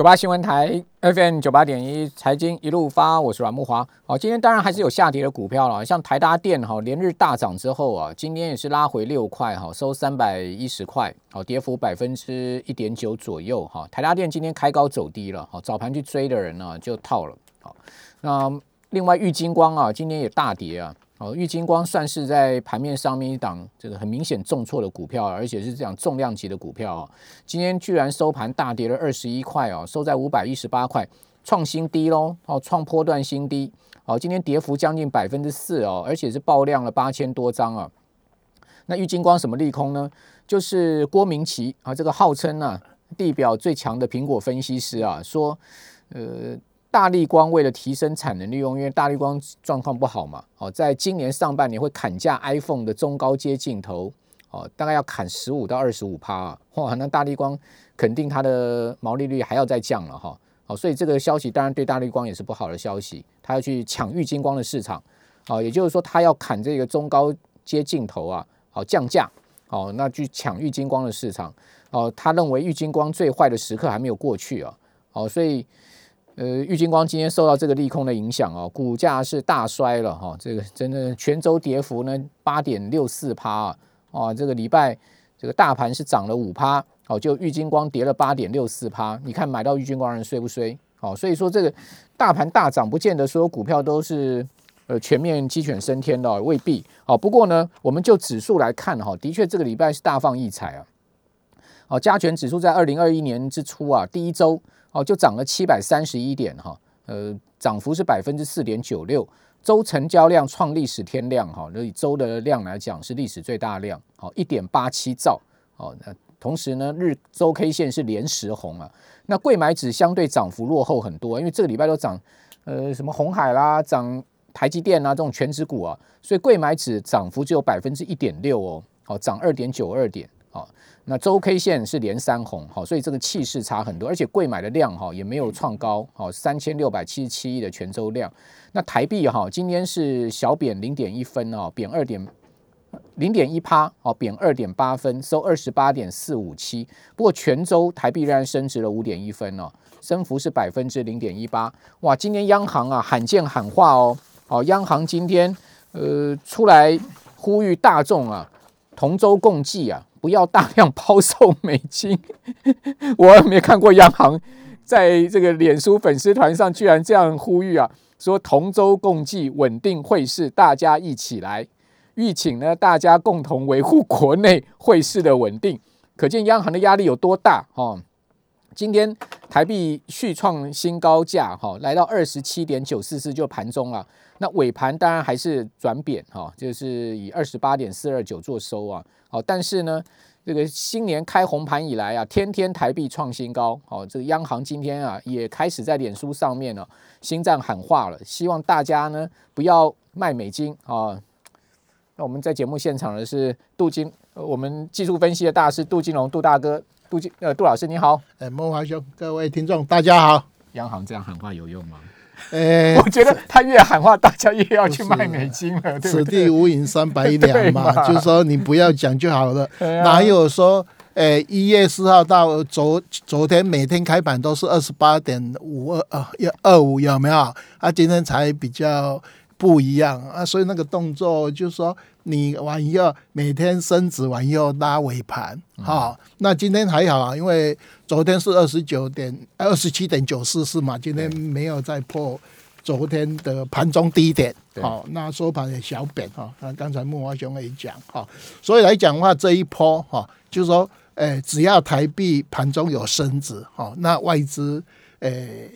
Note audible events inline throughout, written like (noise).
九八新闻台 FM 九八点一财经一路发，我是阮木华。好，今天当然还是有下跌的股票了，像台达电哈，连日大涨之后啊，今天也是拉回六块哈，收三百一十块，好，跌幅百分之一点九左右哈。台达电今天开高走低了，好，早盘去追的人呢就套了。好，那另外玉金光啊，今天也大跌啊。哦，玉金光算是在盘面上面一档这个很明显重挫的股票，而且是这样重量级的股票啊。今天居然收盘大跌了二十一块哦，收在五百一十八块，创新低喽。哦，创波段新低。哦，今天跌幅将近百分之四哦，而且是爆量了八千多张啊。那玉金光什么利空呢？就是郭明奇啊，这个号称啊地表最强的苹果分析师啊，说呃。大力光为了提升产能利用，因为大力光状况不好嘛，哦，在今年上半年会砍价 iPhone 的中高阶镜头，哦，大概要砍十五到二十五趴啊，哇，那大力光肯定它的毛利率还要再降了哈，好，所以这个消息当然对大力光也是不好的消息，它要去抢玉金光的市场，哦，也就是说它要砍这个中高阶镜头啊，好降价，哦，那去抢玉金光的市场，哦，他认为玉金光最坏的时刻还没有过去啊，好，所以。呃，玉金光今天受到这个利空的影响哦，股价是大衰了哈。这个真的全周跌幅呢八点六四趴啊，哦，这个礼拜这个大盘是涨了五趴，哦，就玉金光跌了八点六四趴。你看买到玉金光人衰不衰？哦，所以说这个大盘大涨，不见得所有股票都是呃全面鸡犬升天的，未必。哦，不过呢，我们就指数来看哈，的确这个礼拜是大放异彩啊。哦，加权指数在二零二一年之初啊，第一周。哦，就涨了七百三十一点哈，呃，涨幅是百分之四点九六，周成交量创历史天量哈，那以周的量来讲是历史最大量，好一点八七兆，哦，那同时呢，日周 K 线是连十红啊，那贵买指相对涨幅落后很多，因为这个礼拜都涨，呃，什么红海啦，涨台积电啊这种全指股啊，所以贵买指涨幅只有百分之一点六哦，好涨二点九二点。好，那周 K 线是连三红，好，所以这个气势差很多，而且贵买的量哈也没有创高，好，三千六百七十七亿的全周量。那台币哈今天是小贬零点一分哦，贬二点零点一趴，哦，贬二点八分，收二十八点四五七。不过全周台币仍然升值了五点一分哦，升幅是百分之零点一八。哇，今天央行啊罕见喊话哦，哦，央行今天呃出来呼吁大众啊同舟共济啊。不要大量抛售美金，(laughs) 我没看过央行在这个脸书粉丝团上居然这样呼吁啊，说同舟共济，稳定汇市，大家一起来，欲请呢大家共同维护国内汇市的稳定，可见央行的压力有多大哦。今天台币续创新高价哈，来到二十七点九四四就盘中了，那尾盘当然还是转贬哈，就是以二十八点四二九做收啊。好，但是呢，这个新年开红盘以来啊，天天台币创新高。好，这个央行今天啊，也开始在脸书上面呢，心脏喊话了，希望大家呢不要卖美金啊。那我们在节目现场的是杜金，我们技术分析的大师杜金龙，杜大哥，杜金呃杜老师你好。哎，孟华兄，各位听众大家好。央行这样喊话有用吗？呃，(laughs) 我觉得他越喊话，大家越要去卖美金了，对此地无银三百两 (laughs) 嘛，就是说你不要讲就好了。哪有说，诶，一月四号到昨昨天每天开盘都是二十八点五二啊，要二五有没有？啊，今天才比较不一样啊，所以那个动作就是说，你完以后每天升值完以后拉尾盘，好，那今天还好啊，因为。昨天是二十九点二十七点九四四嘛，今天没有再破昨天的盘中低点，好，那收盘也小贬哈。那刚才木华兄也讲哈，所以来讲的话，这一波哈，就是说，诶，只要台币盘中有升值，哈，那外资诶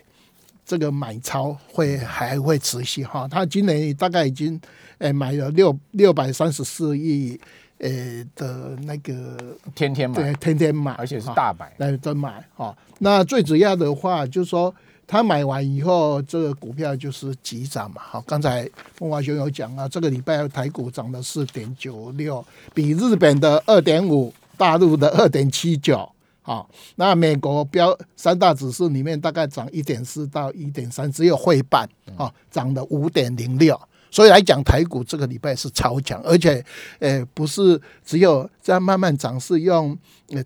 这个买超会还会持续哈。他今年大概已经诶买了六六百三十四亿。呃的那个天天买，对，天天买，而且是大买，来都买哈。那最主要的话，就是说他买完以后，这个股票就是急涨嘛。好，刚才孟华兄有讲啊，这个礼拜台股涨了四点九六，比日本的二点五，大陆的二点七九。好，那美国标三大指数里面大概涨一点四到一点三，只有汇办啊涨了五点零六。所以来讲，台股这个礼拜是超强，而且，呃，不是只有在慢慢涨，是用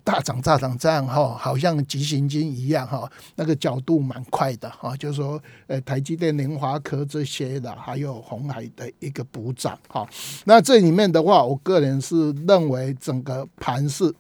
大涨大涨这样哈，好像急行军一样哈，那个角度蛮快的哈，就是说，呃，台积电、联华科这些的，还有红海的一个补涨哈。那这里面的话，我个人是认为整个盘是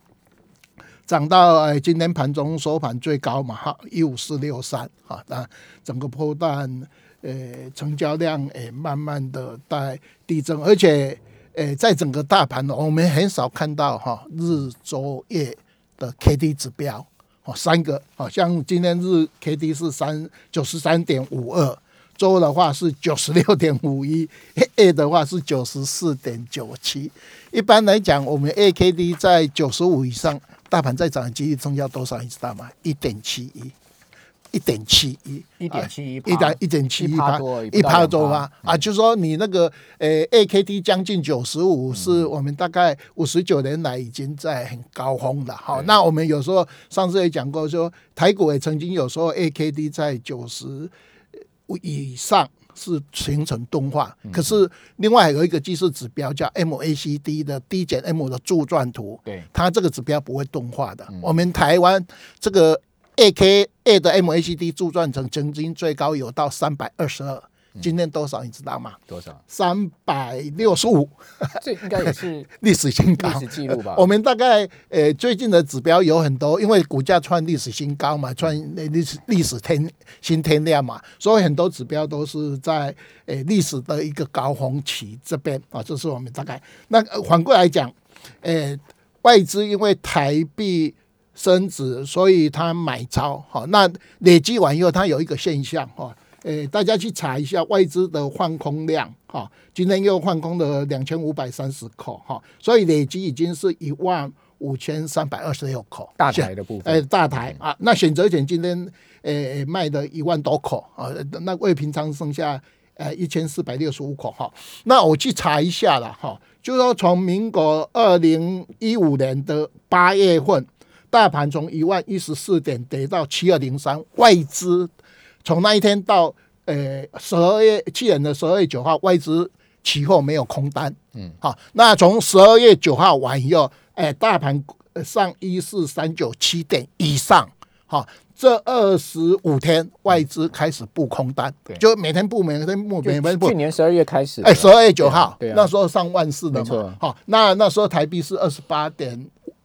涨到呃今天盘中收盘最高嘛哈，一五四六三哈，那整个波段。呃，成交量诶，慢慢的在递增，而且诶，在整个大盘呢，我们很少看到哈日、周、月的 K D 指标哦，三个哦，像今天日 K D 是三九十三点五二，周的话是九十六点五一，月的话是九十四点九七。一般来讲，我们 A K D 在九十五以上，大盘再涨的几率增加多少？你知道吗？一点七一。一点七一，一点七一，一点一点七一趴，一趴多吧？啊，就说你那个呃，AKD 将近九十五，是我们大概五十九年来已经在很高峰了。好，那我们有时候上次也讲过，说台股也曾经有时候 AKD 在九十以上是形成钝化，可是另外有一个技术指标叫 M A C D 的 D 减 M 的柱状图，对它这个指标不会钝化的。我们台湾这个。A K A 的 M A C D 柱状层曾经最高有到三百二十二，今天多少你知道吗？多少？三百六十五，(laughs) 这应该也是 (laughs) 历史新高，历史记录吧？我们大概呃最近的指标有很多，因为股价创历史新高嘛，创历史历史天新天量嘛，所以很多指标都是在呃历史的一个高峰期这边啊，这是我们大概。那反过来讲，呃外资因为台币。升值，所以它买超，好，那累积完以后，它有一个现象，哈，诶，大家去查一下外资的换空量，哈，今天又换空了两千五百三十口，哈，所以累积已经是一万五千三百二十六口，大台的部分，诶，大台啊，那选择权今天诶卖的一万多口啊，那未平仓剩下呃一千四百六十五口，哈，那我去查一下了，哈，就说从民国二零一五年的八月份。大盘从一万一十四点跌到七二零三，外资从那一天到呃十二月去年的十二月九号，外资期货没有空单，嗯，好，那从十二月九号完以后，哎，大盘上一四三九七点以上，好，这二十五天外资开始布空单，就每天布，每天布，每天布。去年十二月开始，哎，十二月九号，那时候上万四的嘛，好，那那时候台币是二十八点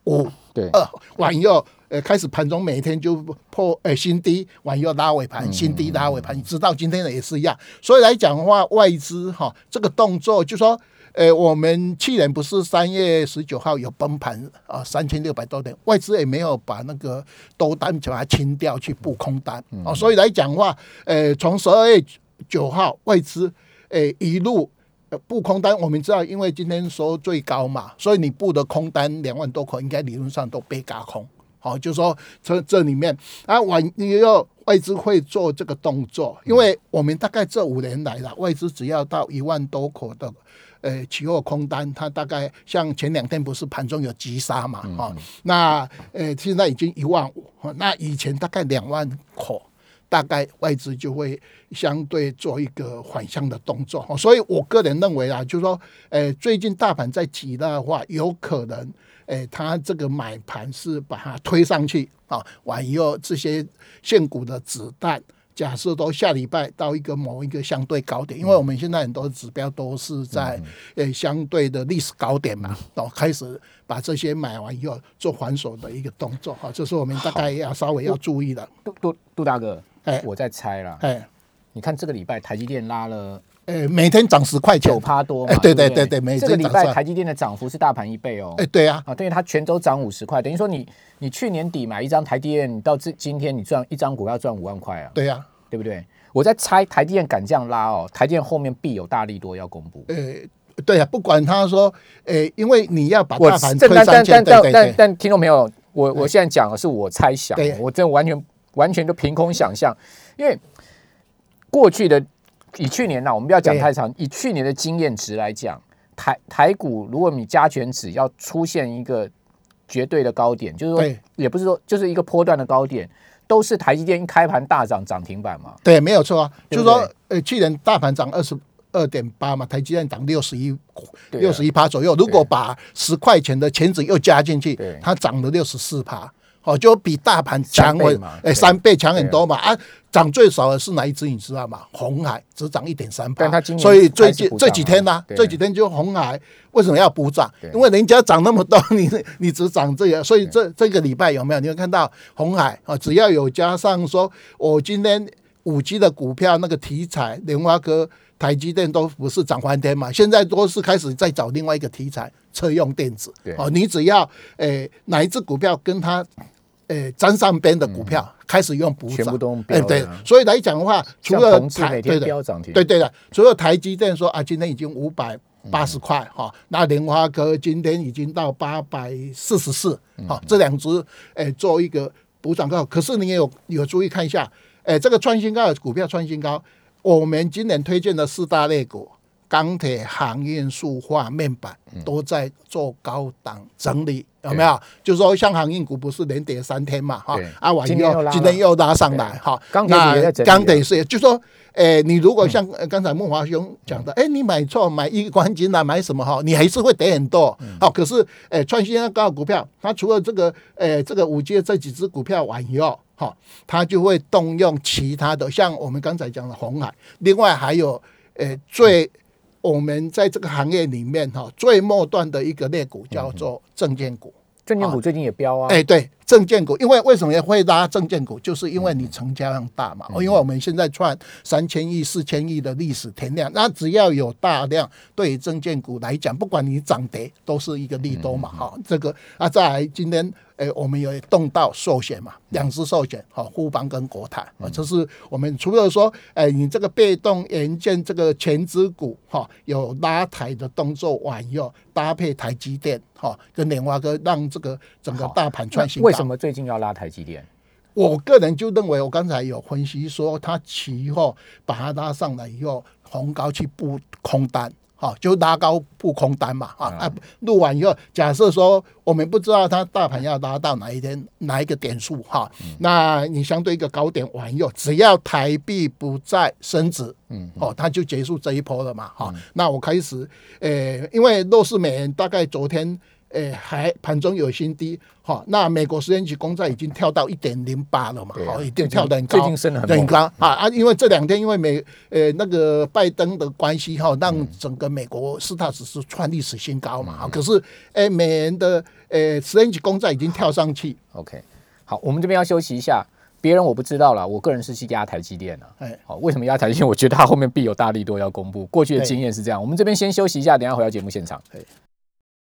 五。对，呃，完以后，呃，开始盘中每天就破，呃，新低，晚又拉尾盘，新低拉尾盘，你知道今天的也是一样。所以来讲的话，外资哈这个动作，就说，呃，我们去年不是三月十九号有崩盘啊，三千六百多点，外资也没有把那个多单把它清掉去布空单啊。所以来讲的话，呃，从十二月九号外资，呃，一路。布空单，我们知道，因为今天收最高嘛，所以你布的空单两万多口，应该理论上都被嘎空。好，就说这这里面啊，外你要外资会做这个动作，因为我们大概这五年来了，外资只要到一万多口的呃期货空单，它大概像前两天不是盘中有急杀嘛，哈，那呃现在已经一万五，那以前大概两万口。大概外资就会相对做一个反向的动作，所以我个人认为啊，就是说，诶，最近大盘在急的话，有可能，诶，它这个买盘是把它推上去啊，完以后这些现股的子弹，假设都下礼拜到一个某一个相对高点，因为我们现在很多指标都是在诶相对的历史高点嘛，然后开始把这些买完以后做还手的一个动作，哈，这是我们大概要稍微要注意的。杜杜杜大哥。哎，我在猜啦。哎，你看这个礼拜台积电拉了，呃，每天涨十块九趴多嘛？对对对对，每这个礼拜台积电的涨幅是大盘一倍哦。哎，对啊，啊，等于它全周涨五十块，等于说你你去年底买一张台积电，到这今天你赚一张股要赚五万块啊？对呀，对不对？我在猜台积电敢这样拉哦，台积电后面必有大力多要公布。呃，对啊，不管他说，呃，因为你要把大盘推上去，但但但但听众朋友，我我现在讲的是我猜想，我真完全完全就凭空想象，因为。过去的以去年呢，我们不要讲太长。以去年的经验值来讲，台台股如果你加权指要出现一个绝对的高点，就是说，也不是说就是一个波段的高点，都是台积电一开盘大涨涨停板嘛。对，没有错啊。就是说，呃，去年大盘涨二十二点八嘛，台积电涨六十一六十一趴左右。如果把十块钱的钱子又加进去，它涨了六十四趴。哦，就比大盘强很，哎，三倍强很多嘛啊！涨最少的是哪一只你知道吗？红海只涨一点三倍，所以最近这几天呢，这几天就红海为什么要补涨？因为人家涨那么多，(laughs) 你你只涨这个，所以这这个礼拜有没有？你有看到红海啊？只要有加上说，我今天五 G 的股票那个题材，莲花科、台积电都不是涨翻天嘛？现在都是开始在找另外一个题材，车用电子。哦，你只要诶哪一只股票跟它。诶，沾上边的股票开始用补涨，哎，对，所以来讲的话，除了台对的，对对的，除了台积电说啊，今天已经五百八十块哈，那莲花科今天已经到八百四十四，好，这两只诶做一个补涨高，可是你也有有注意看一下，诶，这个创新高的股票创新高，我们今年推荐的四大类股。钢铁、航运、塑化、面板都在做高档整理，有没有？就是说，像航运股不是连跌三天嘛？哈，啊，完又今天又拉上来，哈。钢铁钢铁是，就说，诶，你如果像刚才木华兄讲的，哎，你买错买一关金啊，买什么哈？你还是会跌很多。好，可是，诶，创新高股票，它除了这个，诶，这个五 G 这几只股票完以后，哈，它就会动用其他的，像我们刚才讲的红海，另外还有，诶，最。我们在这个行业里面哈，最末端的一个类股叫做证券股。证券股最近也飙啊！哎，对，证券股，因为为什么会拉证券股？就是因为你成交量大嘛。因为我们现在赚三千亿、四千亿的历史天量，那只要有大量，对于证券股来讲，不管你涨跌，都是一个利多嘛。哈，这个啊，在今天。哎，我们有动到寿险嘛，两只寿险，好，富邦跟国泰啊，这是我们除了说，哎，你这个被动元件这个前支股哈，有拉抬的动作完以后，搭配台积电哈，跟莲花哥，让这个整个大盘创新。为什么最近要拉台积电？我个人就认为，我刚才有分析说，它期后把它拉上来以后，红高去布空单。啊，就拉高不空单嘛，啊啊，录完以后，假设说我们不知道它大盘要拉到哪一天哪一个点数哈，那你相对一个高点完以后，只要台币不再升值，嗯，哦，它就结束这一波了嘛，哈，那我开始，诶，因为弱势美元大概昨天。诶，还盘中有新低，哈，那美国十年期公债已经跳到一点零八了嘛，好，已经跳得很高，最近升很高啊啊！因为这两天因为美呃那个拜登的关系哈，让整个美国四大指数创历史新高嘛，可是诶，美元的诶十年期公债已经跳上去。OK，好，我们这边要休息一下，别人我不知道了，我个人是去压台积电了。哎，好，为什么压台积电？(laughs) 我觉得它后面必有大力多要公布，过去的经验是这样。我们这边先休息一下，等下回到节目现场。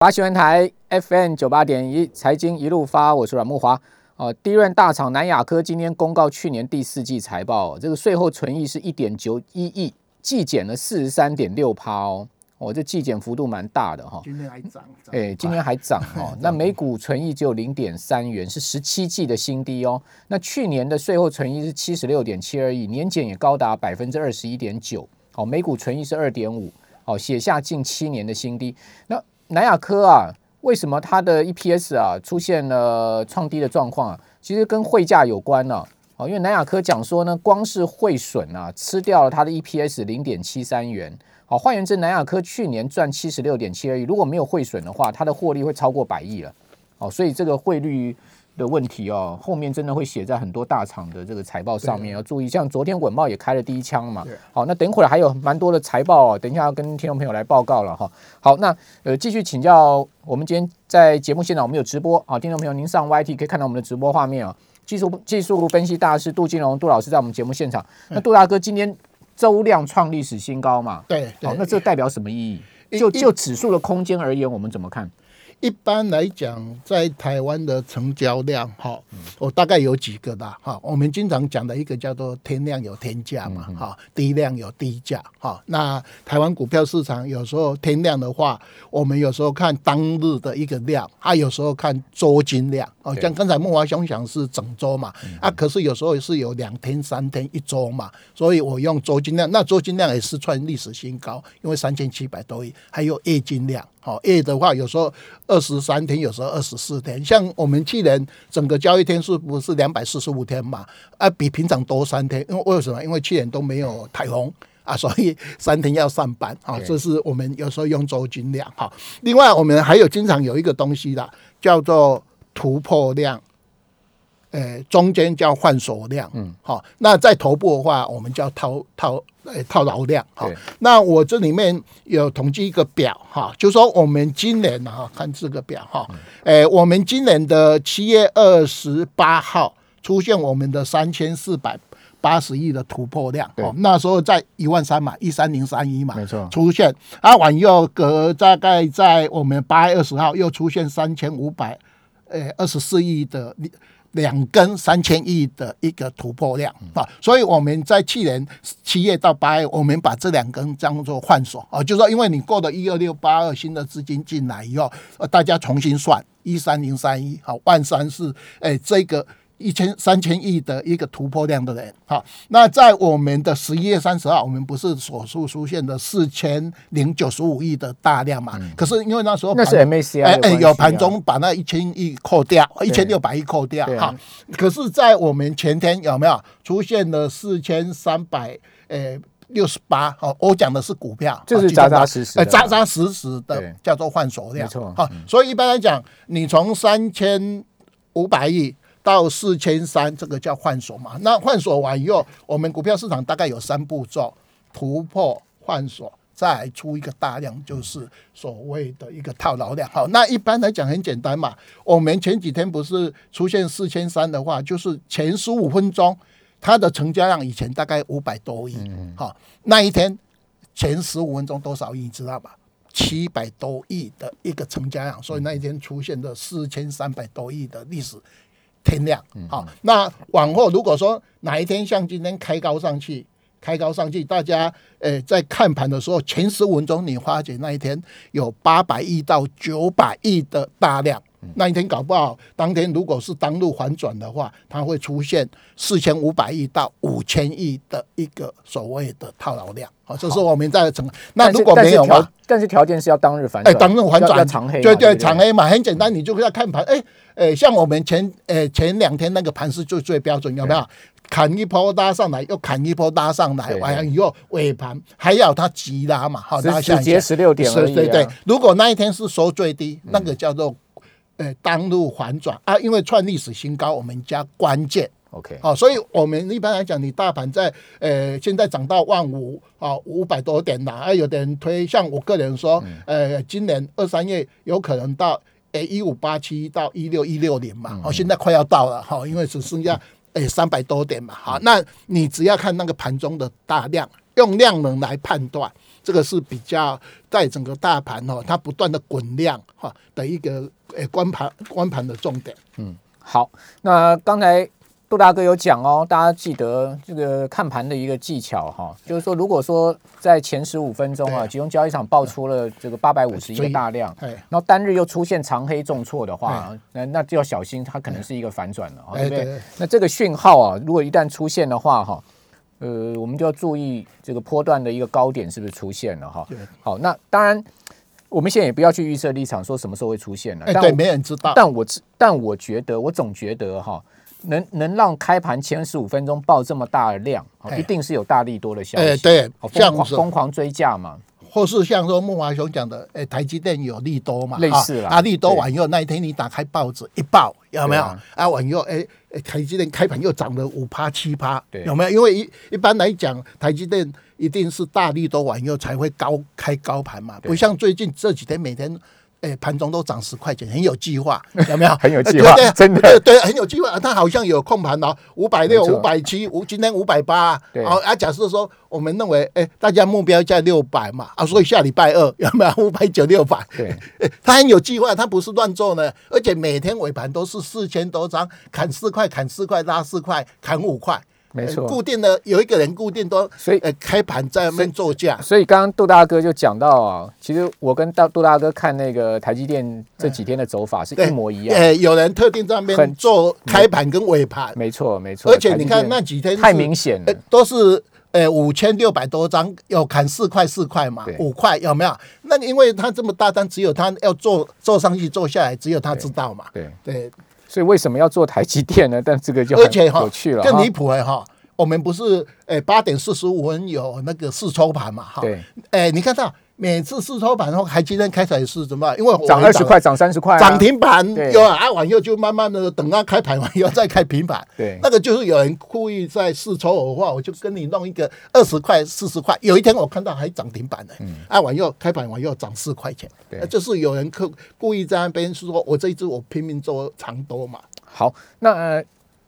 八新闻台 FM 九八点一财经一路发，我是阮木华。哦，第一任大厂南亚科今天公告去年第四季财报，这个税后存益是一点九一亿，季减了四十三点六趴哦。哦，这季减幅度蛮大的哈。今天还涨，哎，今天还涨哦。(laughs) 那每股存益只有零点三元，是十七季的新低哦。那去年的税后存益是七十六点七二亿，年减也高达百分之二十一点九。哦，每股存益是二点五，哦，写下近七年的新低。那南亚科啊，为什么它的 EPS 啊出现了创低的状况啊？其实跟汇价有关呢。哦，因为南亚科讲说呢，光是汇损啊，吃掉了它的 EPS 零点七三元。好，换言之，南亚科去年赚七十六点七二亿，如果没有汇损的话，它的获利会超过百亿了。哦，所以这个汇率。的问题哦，后面真的会写在很多大厂的这个财报上面，要注意。像昨天稳报也开了第一枪嘛，好，那等会儿还有蛮多的财报哦，等一下要跟听众朋友来报告了哈。好，那呃继续请教，我们今天在节目现场我们有直播啊，听众朋友您上 YT 可以看到我们的直播画面啊。技术技术分析大师杜金龙杜老师在我们节目现场，那杜大哥今天周量创历史新高嘛？对，好，那这代表什么意义？就就指数的空间而言，我们怎么看？一般来讲，在台湾的成交量，哈，我大概有几个的，哈。我们经常讲的一个叫做天量有天价嘛，哈，低量有低价，哈。那台湾股票市场有时候天量的话，我们有时候看当日的一个量，啊，有时候看周金量，哦，像刚才孟华兄讲是整周嘛，啊，可是有时候是有两天、三天、一周嘛，所以我用周金量，那周金量也是创历史新高，因为三千七百多亿，还有月金量。好，A 的话有时候二十三天，有时候二十四天。像我们去年整个交易天数不是两百四十五天嘛？啊，比平常多三天。因为为什么？因为去年都没有台风，啊，所以三天要上班啊，对这是我们有时候用周均量哈。另外，我们还有经常有一个东西啦，叫做突破量。呃，中间叫换手量，嗯，好，那在头部的话，我们叫套套呃套牢量，哈，那我这里面有统计一个表哈，就说我们今年哈，看这个表哈，诶，我们今年的七月二十八号出现我们的三千四百八十亿的突破量，对。哦，那时候在一万三嘛，一三零三一嘛，没错。出现，啊，往右隔大概在我们八月二十号又出现三千五百呃二十四亿的两根三千亿的一个突破量啊，所以我们在去年七月到八月，我们把这两根当做换手啊，就是说因为你过了一二六八二新的资金进来以后，呃，大家重新算一三零三一，好，万三是哎这个。一千三千亿的一个突破量的人，好，那在我们的十一月三十号，我们不是所述出现的四千零九十五亿的大量嘛？可是因为那时候那是 MACI 哎哎，有盘中把那一千亿扣掉，一千六百亿扣掉哈。可是，在我们前天有没有出现了四千三百呃六十八？哦，我讲的是股票，就是扎扎实实的哎扎扎实实的叫做换手量，没错好，所以一般来讲，你从三千五百亿。到四千三，这个叫换手嘛？那换手完以后，我们股票市场大概有三步骤：突破、换手，再出一个大量，就是所谓的一个套牢量。好，那一般来讲很简单嘛。我们前几天不是出现四千三的话，就是前十五分钟它的成交量以前大概五百多亿，好，那一天前十五分钟多少亿，你知道吧？七百多亿的一个成交量，所以那一天出现的四千三百多亿的历史天量。好，那往后如果说哪一天像今天开高上去，开高上去，大家呃在看盘的时候，前十五分钟你发觉那一天有八百亿到九百亿的大量。那一天搞不好，当天如果是当路反转的话，它会出现四千五百亿到五千亿的一个所谓的套牢量。好，这是我们在整。那如果没有嘛但是条，件是要当日反转哎，转，当日反转长黑，对对长黑嘛，很简单，你就要看盘。哎，哎，像我们前呃前两天那个盘是最最标准，有没有？砍一波拉上来，又砍一波拉上来，对完了以后尾盘还要它急拉嘛，好，只拉下只跌十六点而已啊对对。如果那一天是收最低，那个叫做呃当路反转。啊，因为创历史新高，我们加关键。OK，好、所以我们一般来讲，你大盘在呃现在涨到万五啊五百多点啦，啊有的人推，像我个人说，呃今年二三月有可能到呃一五八七到一六一六零嘛，哦现在快要到了哈、因为只剩下呃三百多点嘛，好，那你只要看那个盘中的大量，用量能来判断。这个是比较在整个大盘哦，它不断的滚量哈的一个呃观盘观盘的重点。嗯好，那刚才杜大哥有讲哦，大家记得这个看盘的一个技巧哈，就是说，如果说在前十五分钟啊，对集中交易场爆出了这个八百五十亿的大量，哎，然后单日又出现长黑重挫的话，那那就要小心，它可能是一个反转了，哦对不对哎对？那这个讯号啊，如果一旦出现的话，哈。呃，我们就要注意这个波段的一个高点是不是出现了哈对？好，那当然，我们现在也不要去预设立场，说什么时候会出现了。哎，对，但我没人知道。但我知，但我觉得，我总觉得哈，能能让开盘前十五分钟爆这么大的量，一定是有大力多的消息。哎对疯狂疯狂追价嘛，或是像说木华雄讲的，诶、台积电有利多嘛，类似啊，啊利多对完以后那一天你打开报纸一报，有没有？啊啊，完以后，诶、诶台积电开盘又涨了五趴七趴，有没有？因为一一般来讲，台积电一定是大利多完以后才会高开高盘嘛，不像最近这几天每天。诶，盘中都涨十块钱，很有计划，(laughs) 有没有？很有计划呃对对真的对对，很有计划。他好像有控盘哦，五百六、五百七，五今天五百八。好啊，假设说我们认为，哎，大家目标在六百嘛，啊，所以下礼拜二 (laughs) 有没有五百九六百？对，哎，他很有计划，他不是乱做呢，而且每天尾盘都是四千多张，砍四块，砍四块，拉四块，砍五块。没错呃固定的有一个人固定都，所以呃开盘在那边做价，所以刚刚杜大哥就讲到啊，其实我跟大杜大哥看那个台积电这几天的走法是一模一样。呃，有人特定在那边做开盘跟尾盘，没错，没错。而且你看那几天太明显了呃，都是呃五千六百多张，有砍四块四块嘛，五块有没有？那因为他这么大单，只有他要做做上去做下来，只有他知道嘛。对，对，所以为什么要做台积电呢？(laughs) 但这个就而且哈很有趣了。更离谱了哈，我们不是诶八点四十五分有那个试抽盘嘛？哈，对，诶，你看到每次试抽盘后，还今天开彩是怎么？因为涨二十块，涨三十块，涨停板有啊，完又就慢慢的等它开盘完以后再开平板。对，那个就是有人故意在试抽的话，我就跟你弄一个二十块、四十块。有一天我看到还涨停板呢，嗯，啊完又开盘完又涨四块钱，对，就是有人刻故意在那边说我这一只我拼命做长多嘛。好，那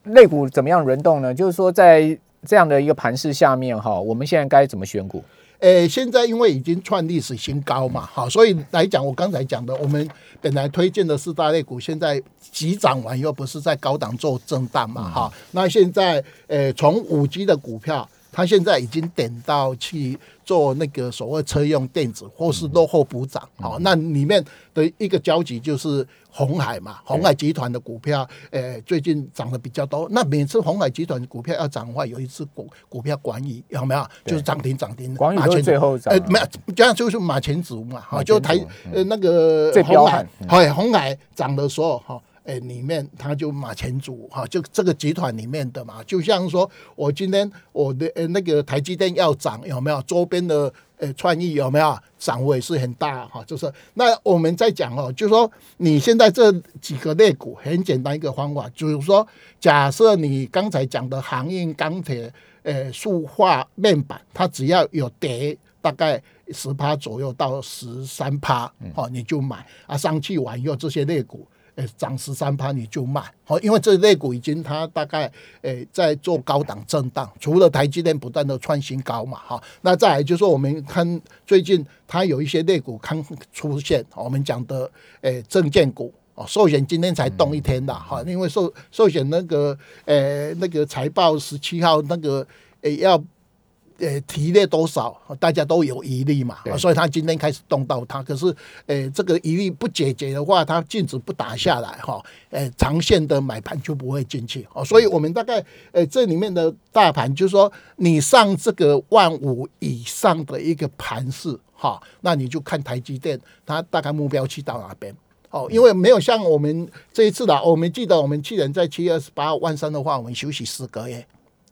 类股怎么样轮动呢？就是说在。这样的一个盘势下面哈，我们现在该怎么选股？诶，现在因为已经创历史新高嘛，好，所以来讲，我刚才讲的，我们本来推荐的四大类股，现在急涨完又不是在高档做震荡嘛，哈，那现在诶，从五 G 的股票。他现在已经点到去做那个所谓车用电子，或是落后补涨，好，那里面的一个交集就是红海嘛，红海集团的股票，诶，最近涨得比较多。那每次红海集团股票要涨的话，有一次股股票管理有没有？就是涨停涨停，马前最后涨，呃，没有，这样就是马前卒嘛，哈，就台呃那个红海，海红海涨的时候，哈。哎，里面他就马前卒哈，就这个集团里面的嘛，就像说我今天我的呃那个台积电要涨有没有？周边的呃创意有没有？涨幅也是很大哈，就是那我们在讲哦，就是说你现在这几个类股很简单一个方法，就是说假设你刚才讲的航运、钢铁、呃塑化、面板，它只要有跌大概十趴左右到十三趴，哦你就买啊，上去完以后这些类股。诶，涨十三趴你就卖，好，因为这类股已经它大概诶在做高档震荡，除了台积电不断的创新高嘛，哈，那再来就是说我们看最近它有一些类股刚出现，我们讲的诶证券股哦，寿险今天才动一天的哈，因为寿寿险那个诶那个财报十七号那个诶要。呃，提列多少，大家都有疑虑嘛，所以他今天开始动到它。可是，呃，这个疑虑不解决的话，它禁止不打下来哈，呃，长线的买盘就不会进去哦。所以我们大概，呃，这里面的大盘就是说，你上这个万五以上的一个盘势哈，那你就看台积电，它大概目标去到哪边哦？因为没有像我们这一次的，我们记得我们去年在七月二十八万三的话，我们休息四个月，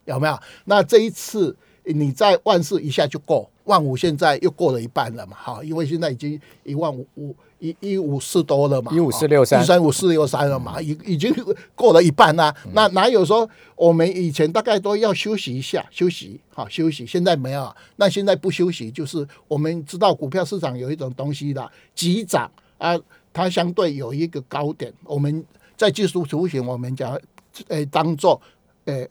有没有？那这一次。你在万四一下就过万五，现在又过了一半了嘛？哈，因为现在已经一万五五一一五四多了嘛，一五四六三，一三五四六三了嘛，已已经过了一半啦。那哪有说我们以前大概都要休息一下，休息好休息，现在没有。那现在不休息，就是我们知道股票市场有一种东西的急涨啊，它相对有一个高点。我们在技术图形，我们讲诶，当做诶，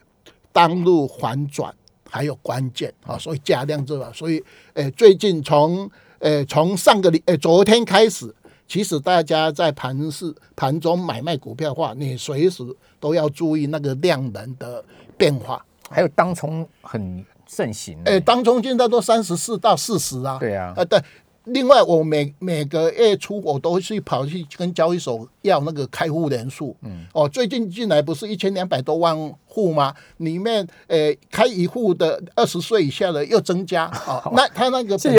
当路反转。还有关键啊，所以加量这个，所以诶，最近从诶从上个礼诶昨天开始，其实大家在盘市盘中买卖股票的话，你随时都要注意那个量能的变化。还有当冲很盛行，诶，当冲现在都三十四到四十啊。对啊，啊对。另外，我每每个月初我都去跑去跟交易所要那个开户人数。嗯，哦，最近进来不是一千两百多万户吗？里面，呃，开一户的二十岁以下的又增加。哦，(laughs) 那他那个。